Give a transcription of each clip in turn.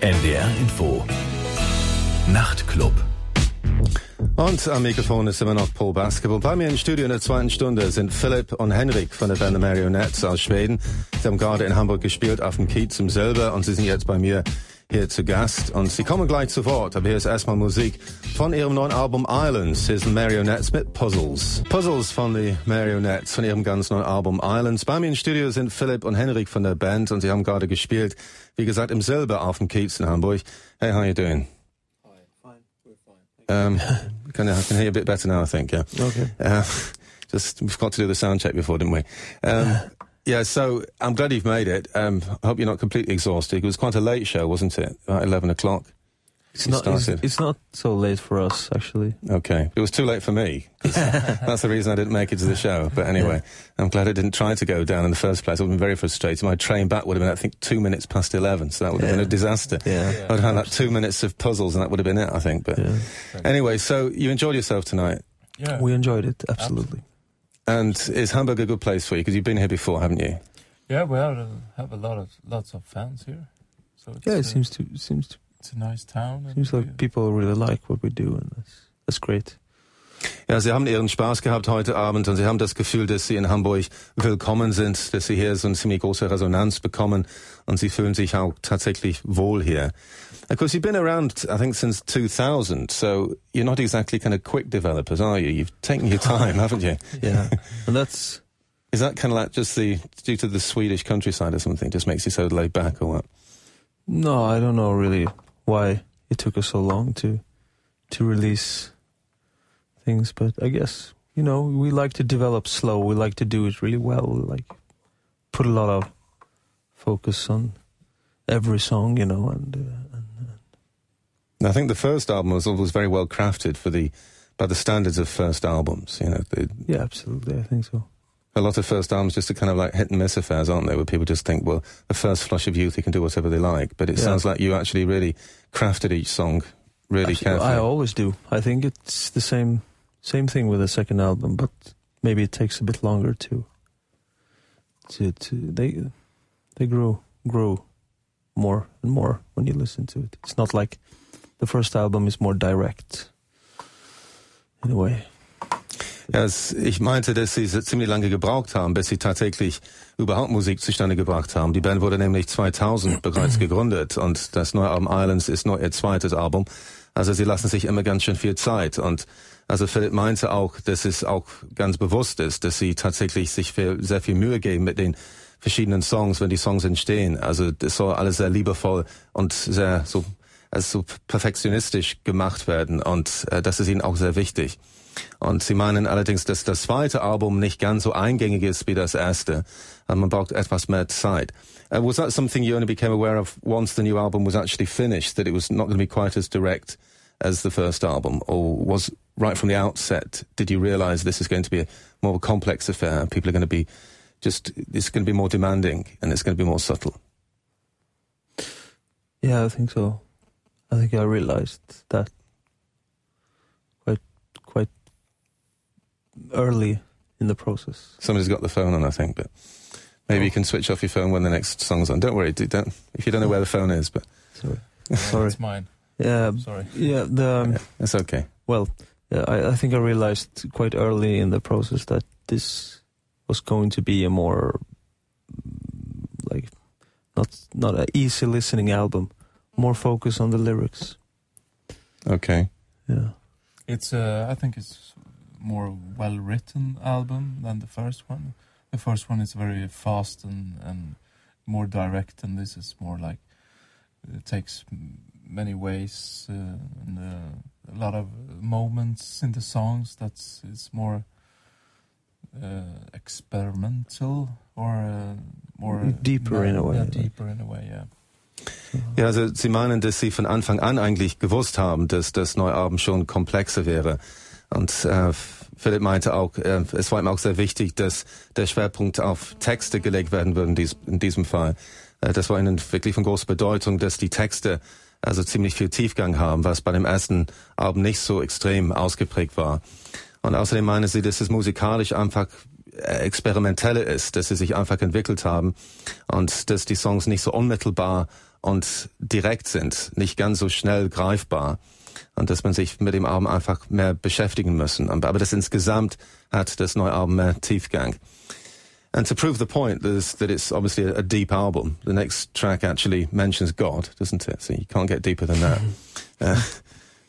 NDR Info. Nachtclub. Und am Mikrofon ist immer noch Paul Basketball. Bei mir im Studio in der zweiten Stunde sind Philipp und Henrik von der Band Marionettes aus Schweden. Sie haben gerade in Hamburg gespielt auf dem Kiez im Silber und sie sind jetzt bei mir hier zu Gast und sie kommen gleich zu Wort. Aber hier ist erstmal Musik von ihrem neuen Album Islands. Hier sind Marionettes mit Puzzles. Puzzles von den Marionettes von ihrem ganz neuen Album Islands. Bei mir im Studio sind Philipp und Henrik von der Band und sie haben gerade gespielt, wie gesagt, im Silber auf dem Kiez in Hamburg. Hey, how you doing? Hi, fine, we're fine. Um, can I, I can hear you a bit better now, I think, yeah. Okay. Uh, just, we've got to do the sound check before, didn't we? Um, yeah, so I'm glad you've made it. Um, I hope you're not completely exhausted. It was quite a late show, wasn't it? About 11 o'clock. It's not. It's, it's not so late for us, actually. Okay. It was too late for me. That's the reason I didn't make it to the show. But anyway, I'm glad I didn't try to go down in the first place. I would have been very frustrated. My train back would have been, I think, two minutes past 11. So that would have been a disaster. Yeah. I would have had like two minutes of puzzles and that would have been it, I think. But Yeah. anyway, so you enjoyed yourself tonight. Yeah. We enjoyed it absolutely. And is Hamburg a good place for you? Because you've been here before, haven't you? yeah, we have, have a lot of lots of fans here. So it's, Yeah, it uh, seems to seems to it's a nice town. and seems we- like people really like what we do, and that's that's great. Ja, Sie haben Ihren Spaß gehabt heute Abend und Sie haben das Gefühl, dass Sie in Hamburg willkommen sind, dass Sie hier so eine ziemlich große Resonanz bekommen und Sie fühlen sich auch tatsächlich wohl hier. Of course, you've been around, I think, since 2000, so you're not exactly kind of quick developers, are you? You've taken your time, haven't you? Yeah, and that's Is that kind of like just the, due to the Swedish countryside or something, just makes you so laid back or what? no, I don't know really why it took us so long to to release things, but I guess you know we like to develop slow. We like to do it really well. We like put a lot of focus on every song, you know, and. Uh, and And I think the first album was always very well crafted for the, by the standards of first albums, you know, yeah, absolutely, I think so. a lot of first albums just are kind of like hit and miss affairs, aren't they? Where people just think, well, the first flush of youth, you can do whatever they like. But it Yeah. sounds like you actually really crafted each song really Actually, carefully. I always do. I think it's the same same thing with the second album, but maybe it takes a bit longer to to to they they grow grow more and more when you listen to it. It's not like the first album is more direct in a way. Ja, es, ich meinte, dass sie ziemlich lange gebraucht haben, bis sie tatsächlich überhaupt Musik zustande gebracht haben. Die Band wurde nämlich 2000 bereits gegründet und das neue Album Islands ist nur ihr zweites Album. Also sie lassen sich immer ganz schön viel Zeit und also Philipp meinte auch, dass es auch ganz bewusst ist, dass sie tatsächlich sich viel, sehr viel Mühe geben mit den verschiedenen Songs, wenn die Songs entstehen. Also das soll alles sehr liebevoll und sehr so, also so perfektionistisch gemacht werden und äh, das ist ihnen auch sehr wichtig. Und sie meinen allerdings, dass das zweite Album nicht ganz so eingängig ist wie das erste. Man braucht etwas mehr Zeit. Uh, was that something you only became aware of once the new album was actually finished, that it was not going to be quite as direct as the first album? Or was right from the outset, did you realize this is going to be a more of a complex affair? People are going to be just, it's going to be more demanding and it's going to be more subtle. Yeah, I think so. I think I realized that quite quite early in the process. Somebody's got the phone on, I think, but maybe you can switch off your phone when the next song's on. Don't worry, do- don't, if you don't know where the phone is, but Sorry. Sorry. It's mine. Yeah, Sorry. yeah. The yeah, it's okay. Well, yeah, I, I think I realized quite early in the process that this was going to be a more like not not an easy listening album, more focus on the lyrics. Okay. Yeah, It's uh, I think it's more well written album than the first one. The first one is very fast and and more direct, and this is more like it takes m- many ways uh, and uh, a lot of moments in the songs. That's it's more uh, experimental or uh, more Deeper in a way, Yeah, deeper in a way. Yeah. Ja, also Sie meinen, dass Sie von Anfang an eigentlich gewusst haben, dass das Album schon komplexer wäre. Und äh, Philipp meinte auch, äh, es war ihm auch sehr wichtig, dass der Schwerpunkt auf Texte gelegt werden würde in, dies, in diesem Fall. Äh, das war ihnen wirklich von großer Bedeutung, dass die Texte also ziemlich viel Tiefgang haben, was bei dem ersten Album nicht so extrem ausgeprägt war. Und außerdem meinen sie, dass es musikalisch einfach äh, experimenteller ist, dass sie sich einfach entwickelt haben und dass die Songs nicht so unmittelbar und direkt sind, nicht ganz so schnell greifbar und dass man sich mit dem Album einfach mehr beschäftigen müssen. Aber das insgesamt hat das neue Album mehr Tiefgang. And to prove the point that it's obviously a, a, deep album, the next track actually mentions God, doesn't it? So you can't get deeper than that. uh,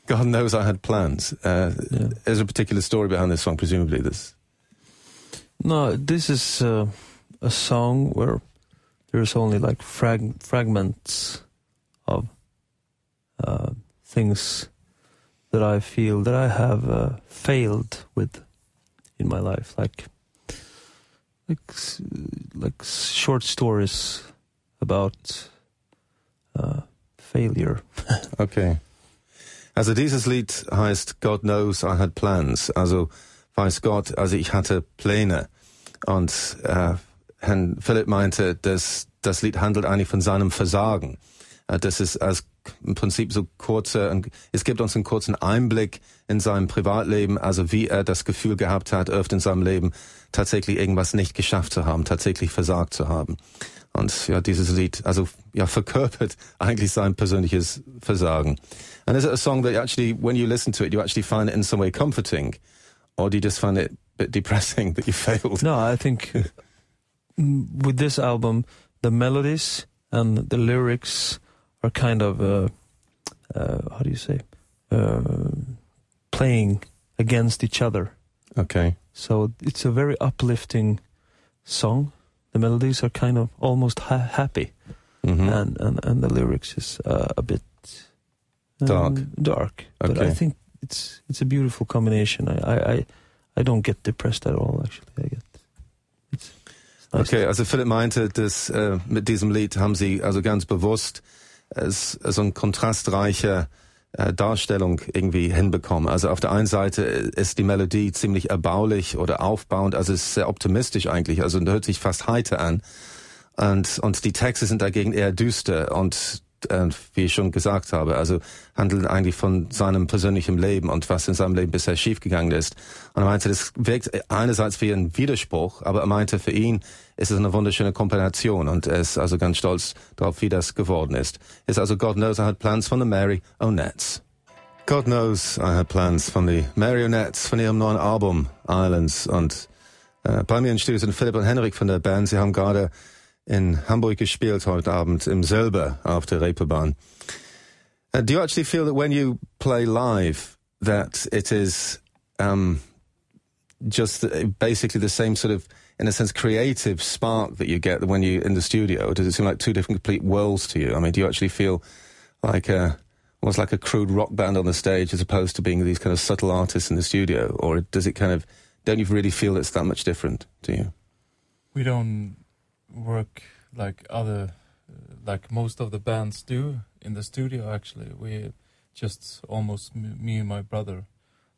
God knows I had plans. Uh, yeah. There's a particular story behind this song, presumably. This. No, this is uh, a song where there's only like frag- fragments of uh, things that I feel that I have uh, failed with in my life, like like like short stories about uh, failure. okay. Also dieses Lied heißt God knows I had plans. Also weiß Gott, also ich hatte Pläne. Und äh, Herrn Philipp meinte, dass das Lied handelt eigentlich von seinem Versagen. Äh, das ist als im Prinzip so kurze, es gibt uns einen kurzen Einblick in sein Privatleben, also wie er das Gefühl gehabt hat, öfter in seinem Leben tatsächlich irgendwas nicht geschafft zu haben, tatsächlich versagt zu haben. Und ja, dieses Lied, also ja, verkörpert eigentlich sein persönliches Versagen. And is it a song that actually, when you listen to it, you actually find it in some way comforting? Or do you just find it a bit depressing that you failed? No, I think with this album, the melodies and the lyrics are kind of, uh, uh, how do you say, uh, playing against each other. Okay. So it's a very uplifting song. The melodies are kind of almost ha- happy, mm-hmm. and, and and the lyrics is uh, a bit um, dark. Dark, okay. but I think it's it's a beautiful combination. I, I I, I don't get depressed at all. Actually, I get it's Okay, also Philipp meinte, dass äh, mit diesem Lied haben sie also ganz bewusst so eine kontrastreiche äh, Darstellung irgendwie hinbekommen. Also auf der einen Seite ist die Melodie ziemlich erbaulich oder aufbauend, also ist sehr optimistisch eigentlich, also hört sich fast heiter an. Und, und die Texte sind dagegen eher düster und äh, wie ich schon gesagt habe, also handeln eigentlich von seinem persönlichen Leben und was in seinem Leben bisher schiefgegangen ist. Und er meinte, das wirkt einerseits wie ein Widerspruch, aber er meinte, für ihn ist es eine wunderschöne Kombination und er ist also ganz stolz darauf, wie das geworden ist. Ist also God Knows I Had Plans von the Marionettes. God Knows I Had Plans von the Marionettes von ihrem neuen Album Islands und äh, bei mir in Studio sind Philipp und Henrik von der Band. Sie haben gerade in Hamburg gespielt heute Abend im Silber auf der Reeperbahn. Uh, do you actually feel that when you play live that it is um, just basically the same sort of, in a sense, creative spark that you get when you're in the studio? Does it seem like two different complete worlds to you? I mean, do you actually feel like a, almost like a crude rock band on the stage as opposed to being these kind of subtle artists in the studio? Or does it kind of, don't you really feel it's that much different to you? We don't work like other like most of the bands do in the studio actually. We just almost me and my brother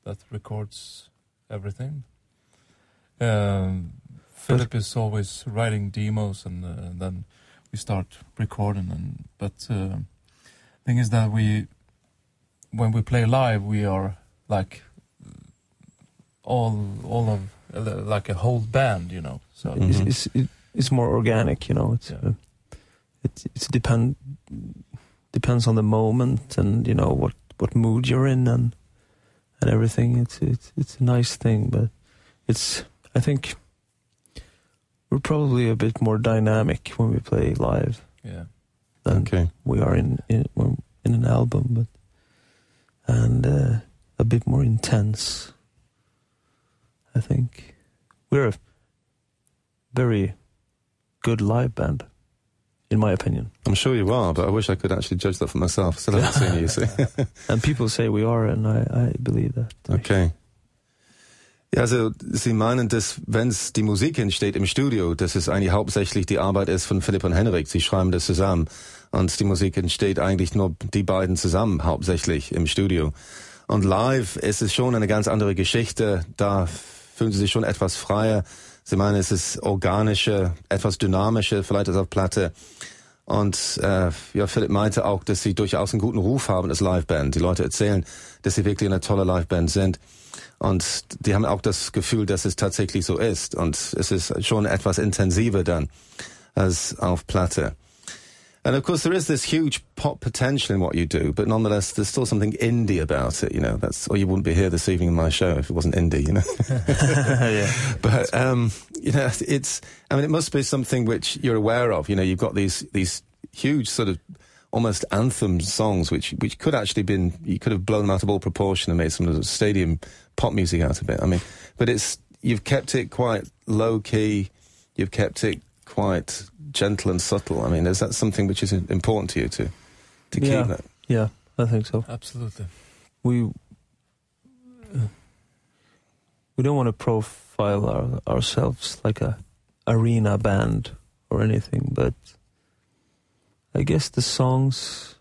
that records everything. Um, philip is always writing demos and, uh, and, then we start recording and but uh, thing is that we when we play live we are like all all of like a whole band you know so. Mm-hmm. it's, it's, it's more organic, you know. It's yeah. uh, it it's depend depends on the moment and you know what what mood you're in and and everything. It's it's it's a nice thing, but it's I think we're probably a bit more dynamic when we play live. Yeah. Than okay. we are in in in an album, but and uh, a bit more intense. I think we're a very good live band, in my opinion. I'm sure you are, but I wish I could actually judge that for myself. Still haven't seen you, see. and people say we are, and I, I believe that. Okay. Ja, also Sie meinen, dass wenn es die Musik entsteht im Studio, dass es eigentlich hauptsächlich die Arbeit ist von Philipp und Henrik. Sie schreiben das zusammen und die Musik entsteht eigentlich nur die beiden zusammen hauptsächlich im Studio. Und live ist es schon eine ganz andere Geschichte. Da fühlen Sie sich schon etwas freier. Sie meinen, es ist organischer, etwas dynamischer, vielleicht als auf Platte. Und äh, ja, Philipp meinte auch, dass sie durchaus einen guten Ruf haben als Liveband. Die Leute erzählen, dass sie wirklich eine tolle Liveband sind. Und die haben auch das Gefühl, dass es tatsächlich so ist. Und es ist schon etwas intensiver dann als auf Platte. And of course, there is this huge pop potential in what you do, but nonetheless, there's still something indie about it. You know, that's or you wouldn't be here this evening in my show if it wasn't indie. You know, yeah. but um, you know, it's. I mean, it must be something which you're aware of. You know, you've got these these huge sort of almost anthem songs, which which could actually been you could have blown them out of all proportion and made some sort of the stadium pop music out of it. I mean, but it's you've kept it quite low key. You've kept it quite gentle and subtle. I mean, is that something which is important to you to to Yeah. keep that? Yeah, I think so. Absolutely. We uh, we don't want to profile our, ourselves like a arena band or anything, but I guess the songs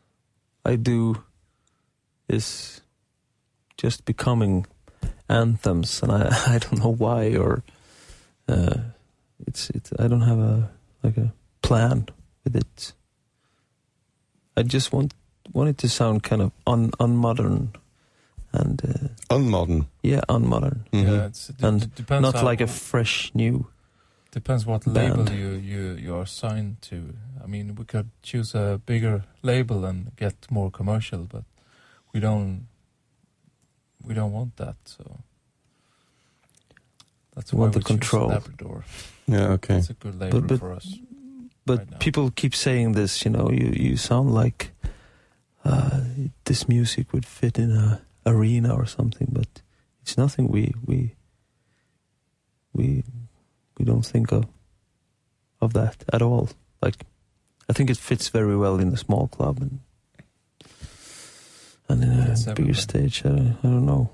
I do is just becoming anthems, and I I don't know why or uh, it's it's I don't have a like a plan with it. I just want want it to sound kind of un unmodern and uh, Unmodern. yeah unmodern, Mhm. Yeah, it's, it, And it depends. not like a fresh new. Depends what band. label you, you, you are signed to. I mean, we could choose a bigger label and get more commercial, but we don't. We don't want that, so that's We why want we the choose control. Labrador. Yeah. Okay. It's a good label but- for us. But right people keep saying this, you know, you you sound like uh, this music would fit in a arena or something, but it's nothing we we we we don't think of of that at all. Like I think it fits very well in a small club and and in a bigger stage. I, I don't know.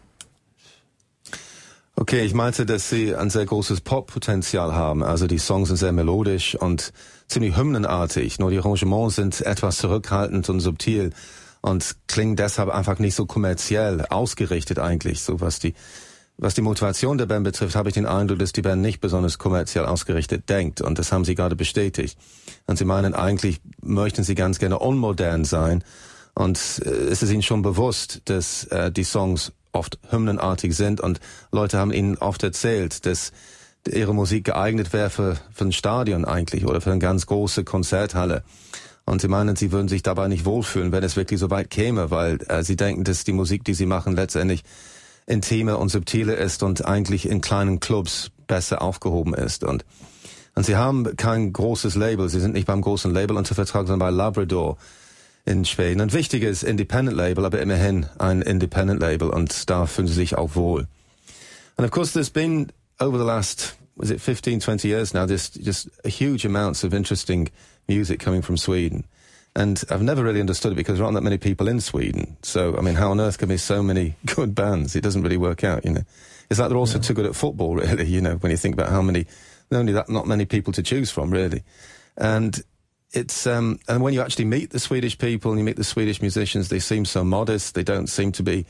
Okay, ich meinte, dass sie ein sehr großes Pop-Potenzial haben. Also die Songs sind sehr melodisch und ziemlich hymnenartig. Nur die Arrangements sind etwas zurückhaltend und subtil und klingen deshalb einfach nicht so kommerziell ausgerichtet eigentlich. So was die was die Motivation der Band betrifft, habe ich den Eindruck, dass die Band nicht besonders kommerziell ausgerichtet denkt. Und das haben sie gerade bestätigt. Und sie meinen, eigentlich möchten sie ganz gerne unmodern sein. Und äh, es ist ihnen schon bewusst, dass äh, die Songs oft hymnenartig sind. Und Leute haben ihnen oft erzählt, dass ihre Musik geeignet wäre für, für ein Stadion eigentlich oder für eine ganz große Konzerthalle. Und sie meinen, sie würden sich dabei nicht wohlfühlen, wenn es wirklich so weit käme, weil äh, sie denken, dass die Musik, die sie machen, letztendlich intimer und subtiler ist und eigentlich in kleinen Clubs besser aufgehoben ist. Und, und sie haben kein großes Label, sie sind nicht beim großen Label unter Vertrag, sondern bei Labrador in Schweden. Ein wichtiges Independent Label, aber immerhin ein Independent Label und da fühlen sie sich auch wohl. And of course there's been over the last, was it 15, 20 years now, there's just a huge amounts of interesting music coming from Sweden. And I've never really understood it because there aren't that many people in Sweden. So, I mean, how on earth can there be so many good bands? It doesn't really work out, you know. It's like they're also too good at football, really, you know, when you think about how many, only that, not many people to choose from, really. And it's, um, and when you actually meet the Swedish people and you meet the Swedish musicians, they seem so modest. They don't seem to be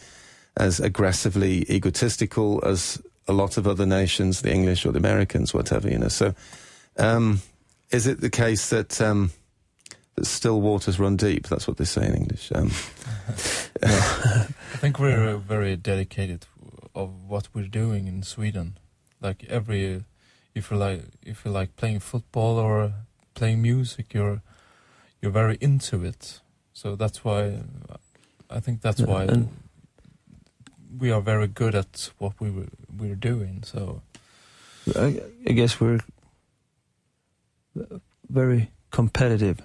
as aggressively egotistical as a lot of other nations, the English or the Americans, whatever, you know. So, um, is it the case that, um, that still waters run deep? That's what they say in English. Um, I think we're uh, very dedicated of what we're doing in Sweden. Like every, if you like, if you like playing football or playing music, you're you're very into it. So that's why I think that's Yeah, why and- we are very good at what we were, we're doing. So I, I guess we're very competitive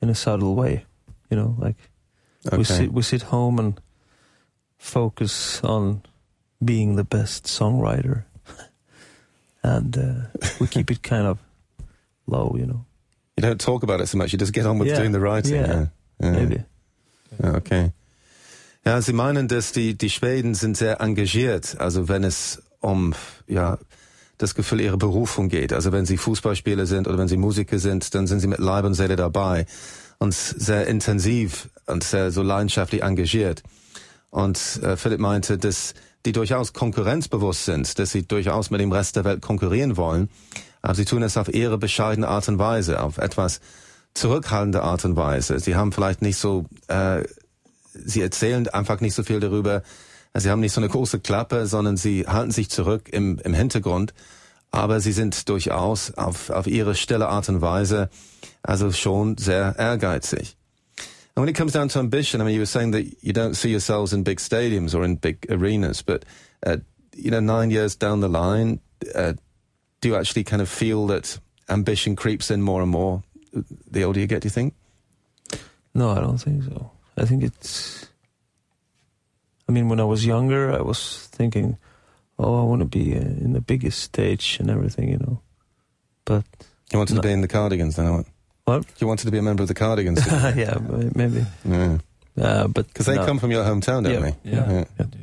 in a subtle way. You know, like okay. we sit we sit home and focus on being the best songwriter, and uh, we keep it kind of low. You know, You don't talk about it so much. You just get on with Yeah. doing the writing. Yeah. Yeah. Maybe. Okay. Ja, Sie meinen, dass die, die Schweden sind sehr engagiert, also wenn es um, ja, das Gefühl ihrer Berufung geht. Also wenn sie Fußballspieler sind oder wenn sie Musiker sind, dann sind sie mit Leib und Seele dabei und sehr intensiv und sehr so leidenschaftlich engagiert. Und äh, Philipp meinte, dass die durchaus konkurrenzbewusst sind, dass sie durchaus mit dem Rest der Welt konkurrieren wollen, aber sie tun es auf ihre bescheidene Art und Weise, auf etwas zurückhaltende Art und Weise. Sie haben vielleicht nicht so, äh, sie erzählen einfach nicht so viel darüber. Sie haben nicht so eine große Klappe, sondern sie halten sich zurück im, im Hintergrund. aber sie sind durchaus auf, auf ihre stille Art und Weise also schon sehr ehrgeizig. And when it comes down to ambition, I mean, you were saying that you don't see yourselves in big stadiums or in big arenas, but, uh, you know, nine years down the line, uh, do you actually kind of feel that ambition creeps in more and more the older you get, do you think? No, I don't think so. I think it's. I mean, when I was younger, I was thinking, oh, I want to be uh, in the biggest stage and everything, you know. But. You wanted No. to be in the Cardigans then, what? What? You wanted to be a member of the Cardigans, yeah, maybe. Uh, but because they no. come from your hometown, don't Yeah. they? Yeah. Yeah. I do.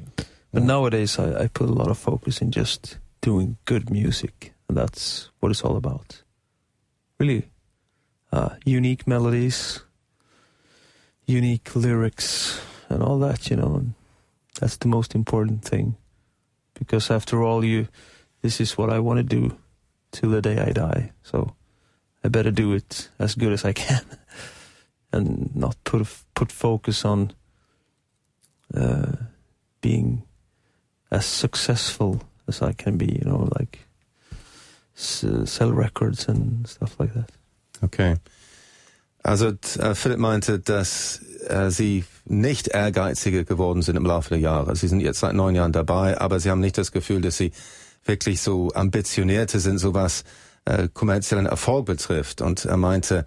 But nowadays, I, I put a lot of focus in just doing good music, and that's what it's all about. Really, uh, unique melodies, unique lyrics, and all that. You know, and that's the most important thing, because after all, you, this is what I want to do till the day I die. So I better do it as good as I can, and not put put focus on uh, being as successful as I can be, you know, like sell records and stuff like that. Okay. Also äh, Philipp meinte, dass äh, sie nicht ehrgeiziger geworden sind im Laufe der Jahre. Sie sind jetzt seit neun Jahren dabei, aber sie haben nicht das Gefühl, dass sie wirklich so ambitionierte sind, so was äh, kommerziellen Erfolg betrifft. Und er meinte,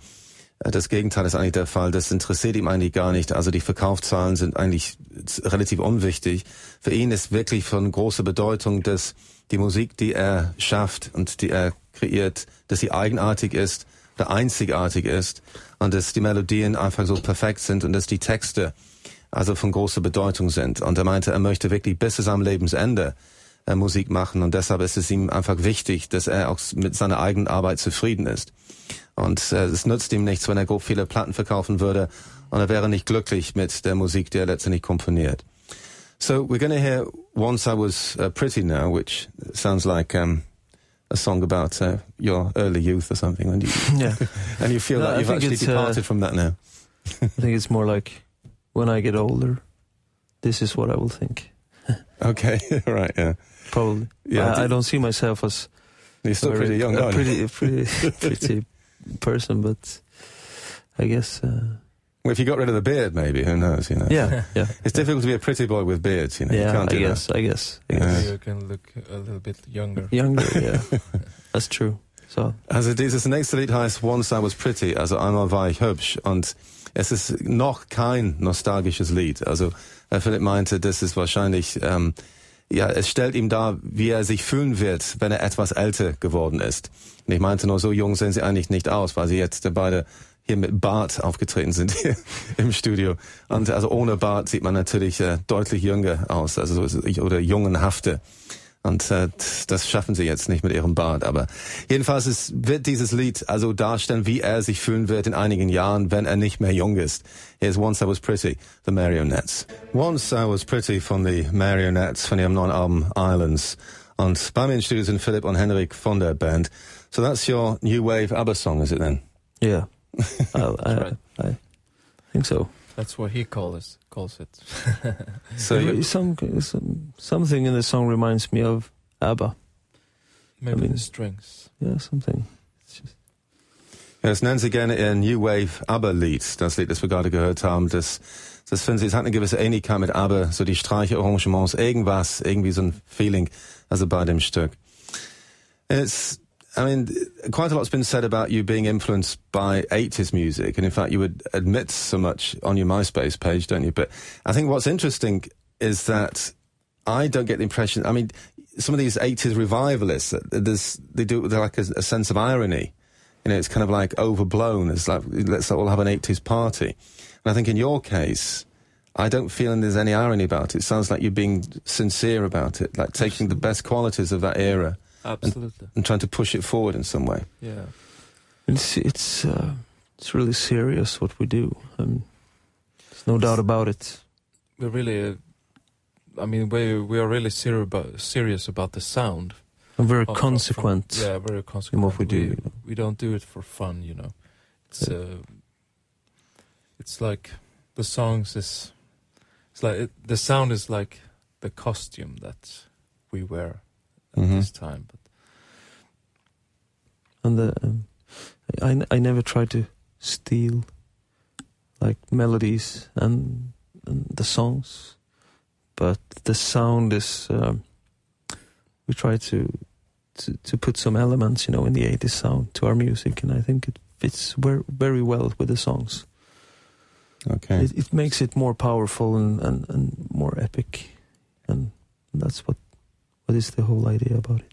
äh, das Gegenteil ist eigentlich der Fall. Das interessiert ihm eigentlich gar nicht. Also die Verkaufszahlen sind eigentlich relativ unwichtig. Für ihn ist wirklich von großer Bedeutung, dass die Musik, die er schafft und die er kreiert, dass sie eigenartig ist, oder einzigartig ist und dass die Melodien einfach so perfekt sind und dass die Texte also von großer Bedeutung sind. Und er meinte, er möchte wirklich bis zu seinem Lebensende äh, Musik machen und deshalb ist es ihm einfach wichtig, dass er auch mit seiner eigenen Arbeit zufrieden ist. Und äh, es nützt ihm nichts, wenn er grob viele Platten verkaufen würde und er wäre nicht glücklich mit der Musik, die er letztendlich komponiert. So we're going to hear Once I Was uh, Pretty Now, which sounds like um, a song about uh, your early youth or something, and you, Yeah, and you feel No, I you've actually uh, departed from that now. I think it's more like when I get older, this is what I will think. Okay, right, yeah. Probably. Yeah, I, don't see myself as You're still a very- pretty young, a pretty, pretty, pretty person, but I guess. Uh, Well, if you got rid of the beard, maybe, who knows, you know. yeah, yeah, It's difficult to be a pretty boy with beards, you know. you yeah. can't I do guess, I guess, I Yeah. guess. You can look a little bit younger. Younger, yeah, that's true. So that. Also dieses nächste Lied heißt Once I Was Pretty, also einmal war ich hübsch und es ist noch kein nostalgisches Lied. Also Herr Philipp meinte, das ist wahrscheinlich, ähm, ja, es stellt ihm dar, wie er sich fühlen wird, wenn er etwas älter geworden ist. Und ich meinte nur, so jung sehen sie eigentlich nicht aus, weil sie jetzt beide hier mit Bart aufgetreten sind hier im Studio. Und also ohne Bart sieht man natürlich äh, deutlich jünger aus, also so- oder jungenhafter. Und äh, das schaffen sie jetzt nicht mit ihrem Bart. Aber jedenfalls es wird dieses Lied also darstellen, wie er sich fühlen wird in einigen Jahren, wenn er nicht mehr jung ist. Here's Once I Was Pretty, The Marionettes. Once I Was Pretty von the Marionettes von ihrem neuen Album Islands. Und bei mir im Studio sind Philipp und Henrik von der Band. So that's your new wave ABBA song, is it then? yeah, I, I, right. I think so. That's what he calls calls it. So you, some, some something in the song reminds me of ABBA. Maybe mean- the strings. Yeah, something. It's just, Ja, es nennt sich gerne ein New Wave ABBA-Lied, das Lied, das wir gerade gehört haben. Das, das finden Sie, es hat eine gewisse Ähnlichkeit mit ABBA, so die Streiche, Arrangements, irgendwas, irgendwie so ein Feeling, also bei dem Stück. It's, I mean, quite a lot's been said about you being influenced by 80s music, and in fact, you would admit so much on your MySpace page, don't you? But I think what's interesting is that I don't get the impression, I mean, some of these 80s revivalists, uh, there's, they do it with like a, a sense of irony. You know, it's kind of like overblown. It's like, let's all have an 80s party. And I think in your case, I don't feel there's any irony about it. It sounds like you're being sincere about it, like taking the best qualities of that era Absolutely. and trying to push it forward in some way. Yeah. it's it's uh, it's really serious what we do. Um, there's no doubt about it. We're really. Uh, I mean, we we are really serious about serious about the sound. I'm very of- of- consequent. from- yeah, very consequent. what we do, you know. we don't do it for fun, you know. It's Yeah. uh, it's like the songs is. It's like it, the sound is like the costume that we wear at Mhm. this time, but and the um, I I never try to steal like melodies and, and the songs, but the sound is um, we try to, to to put some elements, you know, in the 80s sound to our music, and I think it fits very very well with the songs. Okay. It, it makes it more powerful and, and, and more epic, and that's what what is the whole idea about it.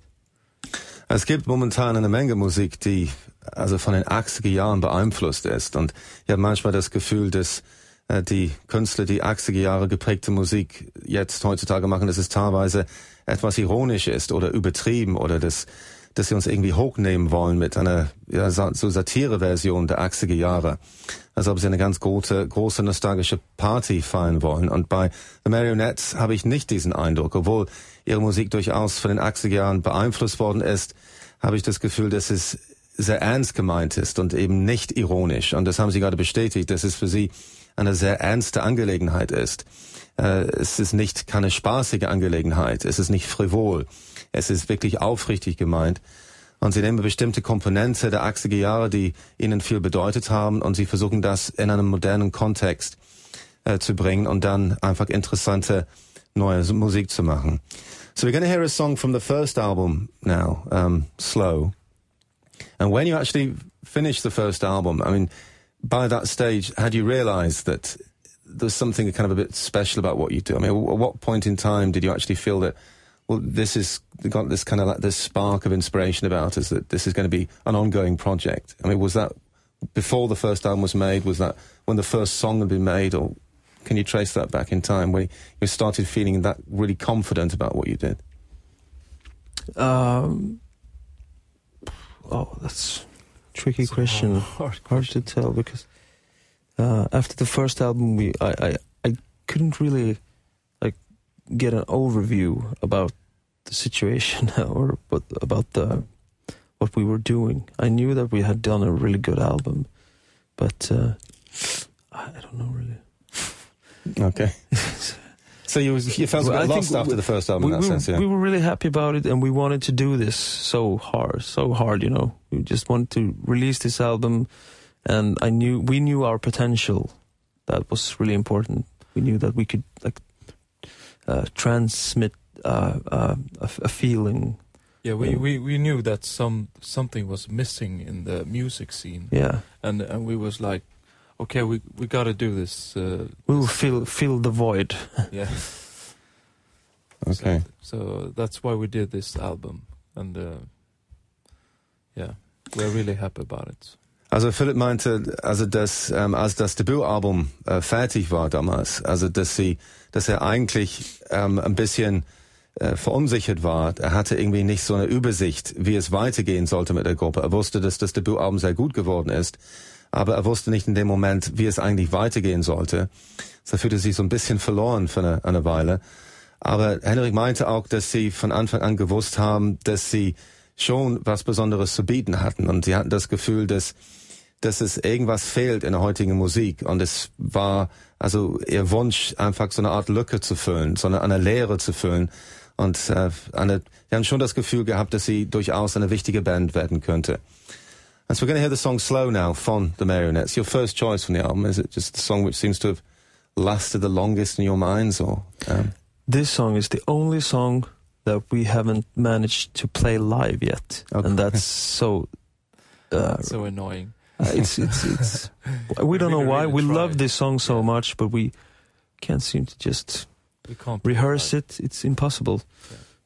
Es gibt momentan eine Menge Musik, die also von den 80er Jahren beeinflusst ist. Und ich habe manchmal das Gefühl, dass äh, die Künstler, die 80er Jahre geprägte Musik jetzt heutzutage machen, dass es teilweise etwas ironisch ist oder übertrieben oder dass, dass sie uns irgendwie hochnehmen wollen mit einer ja, so Satire-Version der 80er Jahre. Als ob sie eine ganz große, große nostalgische Party feiern wollen. Und bei The Marionettes habe ich nicht diesen Eindruck, obwohl ihre Musik durchaus von den 80er Jahren beeinflusst worden ist, habe ich das Gefühl, dass es sehr ernst gemeint ist und eben nicht ironisch. Und das haben Sie gerade bestätigt, dass es für Sie eine sehr ernste Angelegenheit ist. Äh, es ist nicht keine spaßige Angelegenheit. Es ist nicht frivol. Es ist wirklich aufrichtig gemeint. Und Sie nehmen bestimmte Komponente der 80er Jahre, die Ihnen viel bedeutet haben, und Sie versuchen das in einem modernen Kontext äh, zu bringen und dann einfach interessante neue Musik zu machen. So we're going to hear a song from the first album now, um, Slow. And when you actually finished the first album, I mean, by that stage, had you realised that there's something kind of a bit special about what you do? I mean, at what point in time did you actually feel that, well, this is got this kind of like this spark of inspiration about us that this is going to be an ongoing project? I mean, was that before the first album was made? Was that when the first song had been made, or can you trace that back in time when you started feeling that really confident about what you did? Um, oh, that's a tricky a question. hard Hard to tell because uh, after the first album, we I, I I couldn't really like get an overview about the situation or what about the what we were doing. I knew that we had done a really good album, but uh, I don't know really. Okay. So you, was, you felt Well, lost after we- the first album we, in that we, sense, yeah. we were really happy about it, and we wanted to do this so hard, so hard. You know, we just wanted to release this album, and I knew we knew our potential. That was really important. We knew that we could like uh, transmit uh, uh, a, a feeling. Yeah, we, we, we knew that some something was missing in the music scene, Yeah, and and we was like, okay, we we got to do this. Uh, we will fill fill the void. yeah. Okay. So, so that's why we did this album, and uh, yeah, we're really happy about it. Also Philipp meinte, also dass ähm, als das Debütalbum äh, fertig war damals, also dass sie, dass er eigentlich ähm, ein bisschen äh, verunsichert war. Er hatte irgendwie nicht so eine Übersicht, wie es weitergehen sollte mit der Gruppe. Er wusste, dass das Debütalbum sehr gut geworden ist, aber er wusste nicht in dem Moment, wie es eigentlich weitergehen sollte. So fühlte sich so ein bisschen verloren für eine, eine Weile. Aber Henrik meinte auch, dass sie von Anfang an gewusst haben, dass sie schon was Besonderes zu bieten hatten. Und sie hatten das Gefühl, dass, dass es irgendwas fehlt in der heutigen Musik. Und es war also ihr Wunsch, einfach so eine Art Lücke zu füllen, so eine, eine Leere zu füllen. Und äh, eine, sie haben schon das Gefühl gehabt, dass sie durchaus eine wichtige Band werden könnte. And so we're going to hear the song Slow now from the Marionettes. Your first choice from the album, is it just the song which seems to have lasted the longest in your minds or? Um, This song is the only song that we haven't managed to play live yet, Okay. and that's so. Uh, so annoying. Uh, it's it's it's we don't know why really we love this song so Yeah. much but we can't seem to just rehearse it it's impossible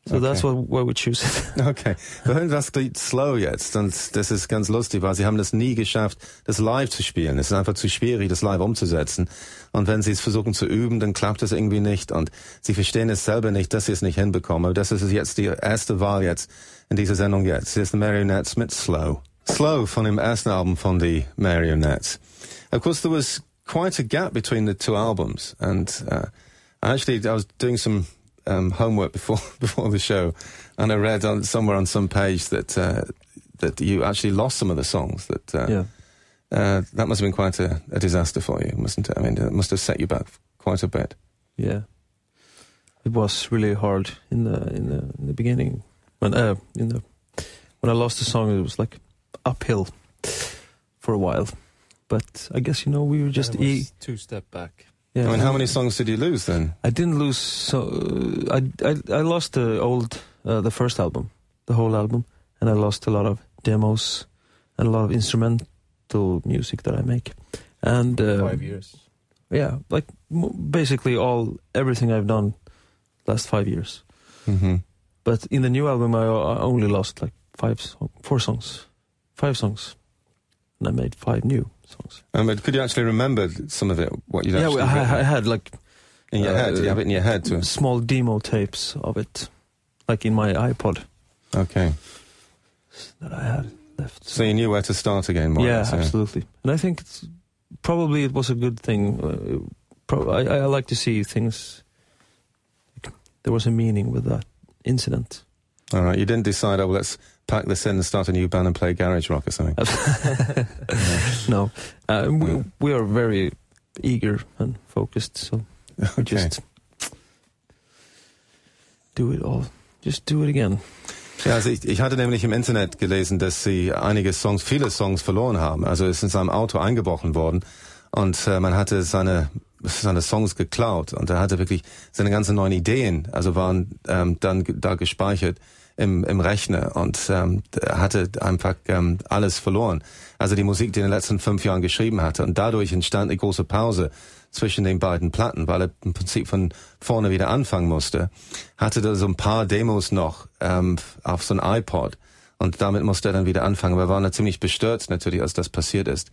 so that's Okay. why, why we choose it Okay, wir hören das Lied Slow jetzt und das ist ganz lustig, weil sie haben das nie geschafft, das live zu spielen. Es ist einfach zu schwierig, das live umzusetzen. Und wenn sie es versuchen zu üben, dann klappt es irgendwie nicht und sie verstehen es selber nicht, dass sie es nicht hinbekommen. Aber das ist jetzt die erste Wahl jetzt in dieser Sendung jetzt. Hier ist the Marionettes mit Slow. Slow von dem ersten Album von the Marionettes. Of course, there was quite a gap between the two albums and uh, actually I was doing some um, homework before before the show, and I read on somewhere on some page that uh, that you actually lost some of the songs. That uh, yeah uh, that must have been quite a, a disaster for you, mustn't it? I mean, it must have set you back quite a bit. yeah it was really hard in the in the in the beginning when uh in the when I lost the song it was like uphill for a while. But I guess you know we were just Then it e- two step back. Yeah. I mean, how many songs did you lose then? I didn't lose. So uh, I, I I lost the old uh, the first album, the whole album, and I lost a lot of demos and a lot of instrumental music that I make. And uh, Five years. yeah, like m- basically all everything I've done last five years. hmm But in the new album, I, I only lost like five, song, four songs, five songs, and I made five new songs. Um, but could you actually remember some of it? What you'd yeah, actually well, I, I had like in your head? uh, You have it in your head too. small demo tapes of it, like in my iPod Okay, that I had left. so you knew where to start again. More or yeah, less, absolutely. And I think it's probably it was a good thing. Uh, pro- I, I like to see things. There was a meaning with that incident. All right, you didn't decide. Oh, well, let's pack this in and start a new band and play garage rock or something. no, uh, we we are very eager and focused, so Okay. just do it all. Just do it again. Ja, also ich, ich hatte nämlich im Internet gelesen, dass sie einige Songs, viele Songs verloren haben. Also ist in seinem Auto eingebrochen worden und äh, man hatte seine seine Songs geklaut und er hatte wirklich seine ganzen neuen Ideen, also waren ähm, dann da gespeichert im, im Rechner und ähm, er hatte einfach ähm, alles verloren. Also die Musik, die er in den letzten fünf Jahren geschrieben hatte und dadurch entstand eine große Pause zwischen den beiden Platten, weil er im Prinzip von vorne wieder anfangen musste. Hatte da so ein paar Demos noch ähm, auf so ein iPod und damit musste er dann wieder anfangen. Wir waren da ziemlich bestürzt natürlich, als das passiert ist.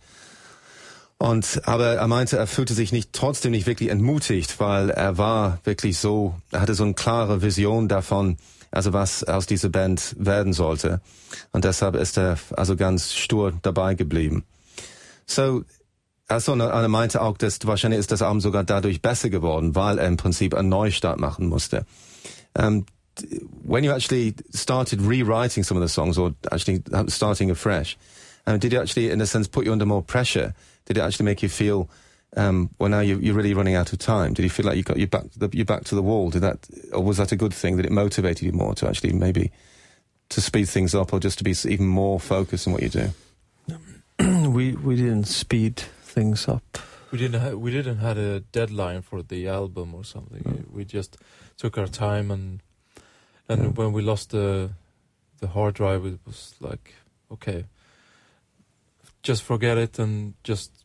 Und aber er meinte, er fühlte sich nicht trotzdem nicht wirklich entmutigt, weil er war wirklich so, er hatte so eine klare Vision davon, also was aus dieser Band werden sollte. Und deshalb ist er also ganz stur dabei geblieben. So, also er meinte auch, dass wahrscheinlich ist das Album sogar dadurch besser geworden, weil er im Prinzip einen Neustart machen musste. Um, d- when you actually started rewriting some of the songs or actually starting afresh, um, did it actually, in a sense, put you under more pressure? Did it actually make you feel, um, well, now you, you're really running out of time? Did you feel like you got you back to the, you back to the wall? Did that, or was that a good thing? That it motivated you more to actually maybe to speed things up, or just to be even more focused on what you do? we we didn't speed things up. We didn't ha- we didn't had a deadline for the album or something. No. We just took our time and and Yeah. when we lost the the hard drive, it was like okay, just forget it and just Move-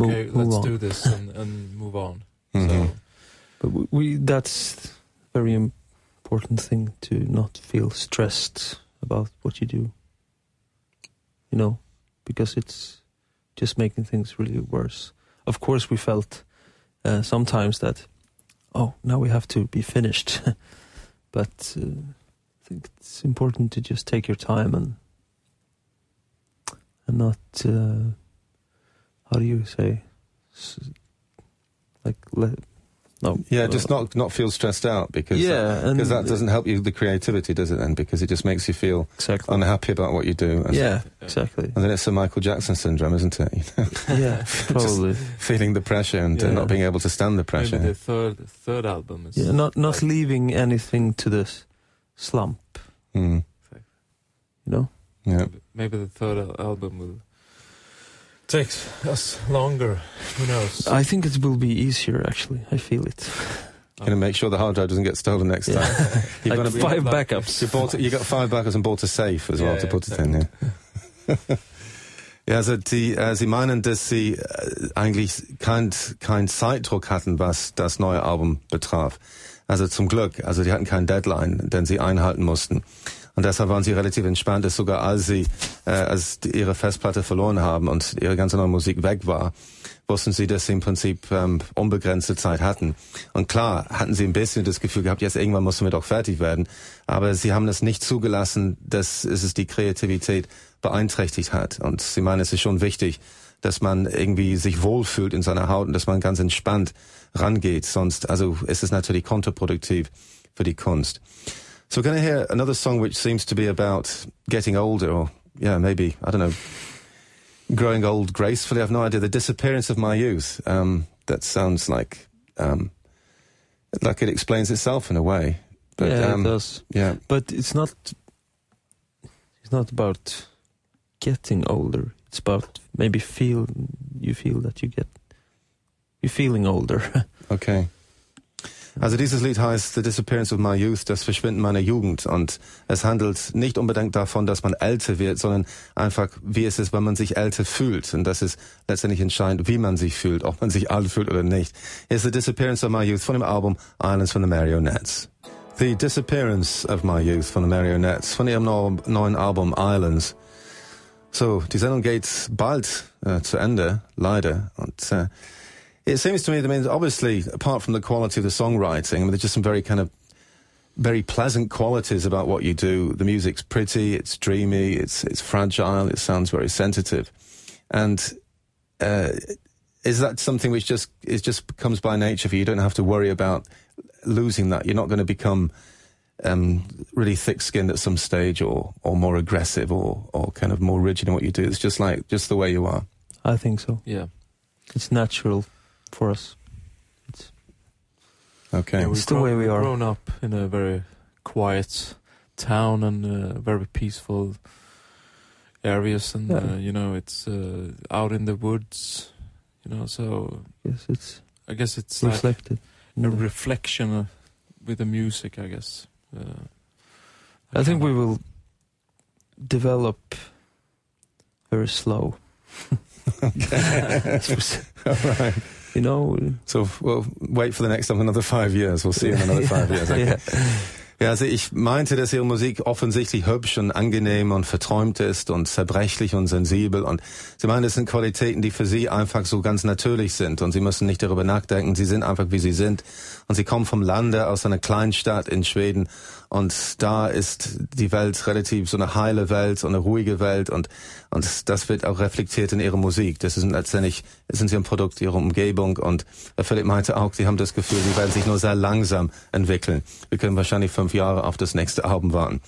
okay, move let's do this and, and move on. Mhm. So But we, we that's very important thing to not feel stressed about what you do. You know, because it's just making things really worse. Of course, we felt uh, sometimes that oh, now we have to be finished. but uh, I think it's important to just take your time and and not uh, how do you say like let no Yeah, just not not feel stressed out because yeah, because that doesn't help you the creativity, does it? Then because it just makes you feel exactly. unhappy about what you do. And, yeah, Yeah. exactly. and then it's a Michael Jackson syndrome, isn't it? You know, yeah, probably. feeling the pressure and uh, Yeah. not being able to stand the pressure. maybe the third third album is Yeah, not not like- leaving anything to this slump. Mm. You know. Yeah. maybe the third al- album will take us longer. Who knows? I think it will be easier. Actually, I feel it. Going to make sure the hard drive doesn't get stolen next time. You've like got five like- backups. You bought you got five backups and bought a safe as well Yeah, to put it in. Yeah. ja, also die, äh, sie meinen, dass sie äh, eigentlich kein kein Zeitdruck hatten, was das neue Album betraf. Also zum Glück, also die hatten keinen Deadline, den sie einhalten mussten. Und deshalb waren sie relativ entspannt, dass sogar als sie äh, als ihre Festplatte verloren haben und ihre ganze neue Musik weg war, wussten sie, dass sie im Prinzip ähm, unbegrenzte Zeit hatten. Und klar hatten sie ein bisschen das Gefühl gehabt, jetzt irgendwann mussten wir doch fertig werden. Aber sie haben das nicht zugelassen, dass es die Kreativität beeinträchtigt hat. Und sie meinen, es ist schon wichtig, dass man irgendwie sich wohlfühlt in seiner Haut und dass man ganz entspannt rangeht. Sonst, also ist es natürlich kontraproduktiv für die Kunst. So we're going to hear another song which seems to be about getting older or, yeah, maybe, I don't know, growing old gracefully. I've no idea. The disappearance of my youth. Um, that sounds like, um, like it explains itself in a way. But, yeah, um, it does. yeah. But it's not. It's not about getting older. It's about maybe feel you feel that you get you're feeling older. Okay. Also dieses Lied heißt The Disappearance of My Youth, das Verschwinden meiner Jugend. Und es handelt nicht unbedingt davon, dass man älter wird, sondern einfach, wie es ist, wenn man sich älter fühlt. Und das ist letztendlich entscheidend, wie man sich fühlt, ob man sich alt fühlt oder nicht. It's The Disappearance of My Youth von dem Album Islands von the Marionettes. The Disappearance of My Youth von den Marionettes, von ihrem neuen Album Islands. So, die Sendung geht bald äh, zu Ende, leider. Und äh, it seems to me that I mean, obviously, apart from the quality of the songwriting, I mean, there's just some very kind of very pleasant qualities about what you do. The music's pretty, it's dreamy, it's it's fragile, it sounds very sensitive, and uh, is that something which just it just comes by nature for you? You don't have to worry about losing that. You're not going to become um, really thick-skinned at some stage, or or more aggressive, or or kind of more rigid in what you do. It's just like just the way you are. I think so. Yeah. It's natural for us. It's Okay. Yeah, It's the way we are. grown up in a very quiet town and uh, very peaceful areas, and Yeah. uh, you know it's uh, out in the woods. You know, so yes, it's I guess it's reflected. in a the- reflection with the music. I guess. Uh, I think we will develop very slow. okay. All right. You know, So we'll wait for the next time another five years. We'll see you in another five years. Okay. yeah. Ja, also ich meinte, dass ihre Musik offensichtlich hübsch und angenehm und verträumt ist und zerbrechlich und sensibel. Und sie meinen, das sind Qualitäten, die für sie einfach so ganz natürlich sind. Und sie müssen nicht darüber nachdenken. Sie sind einfach, wie sie sind. Und sie kommen vom Lande aus einer Kleinstadt in Schweden. Und da ist die Welt relativ so eine heile Welt und eine ruhige Welt. Und, und das wird auch reflektiert in ihrer Musik. Das ist letztendlich, sind sie ein Produkt ihrer Umgebung. Und Philipp meinte auch, sie haben das Gefühl, sie werden sich nur sehr langsam entwickeln. Wir können wahrscheinlich fünf Jahre auf das nächste Album warten.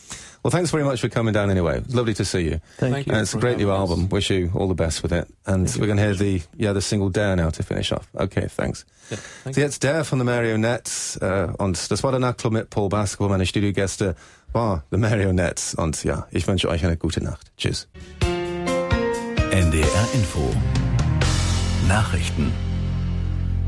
Well, thanks very much for coming down anyway. It's lovely to see you. Thank, Thank you. And it's a great new having us. album. Wish you all the best with it. And Thank we're going to hear the, yeah, the single Dare now to finish off. Okay, thanks. Yeah, thank So jetzt Dare von The Marionettes. Äh, und das war der Nachtclub mit Paul Basketball. Meine Studiogäste war The Marionettes. Und ja, ich wünsche euch eine gute Nacht. Tschüss. NDR Info Nachrichten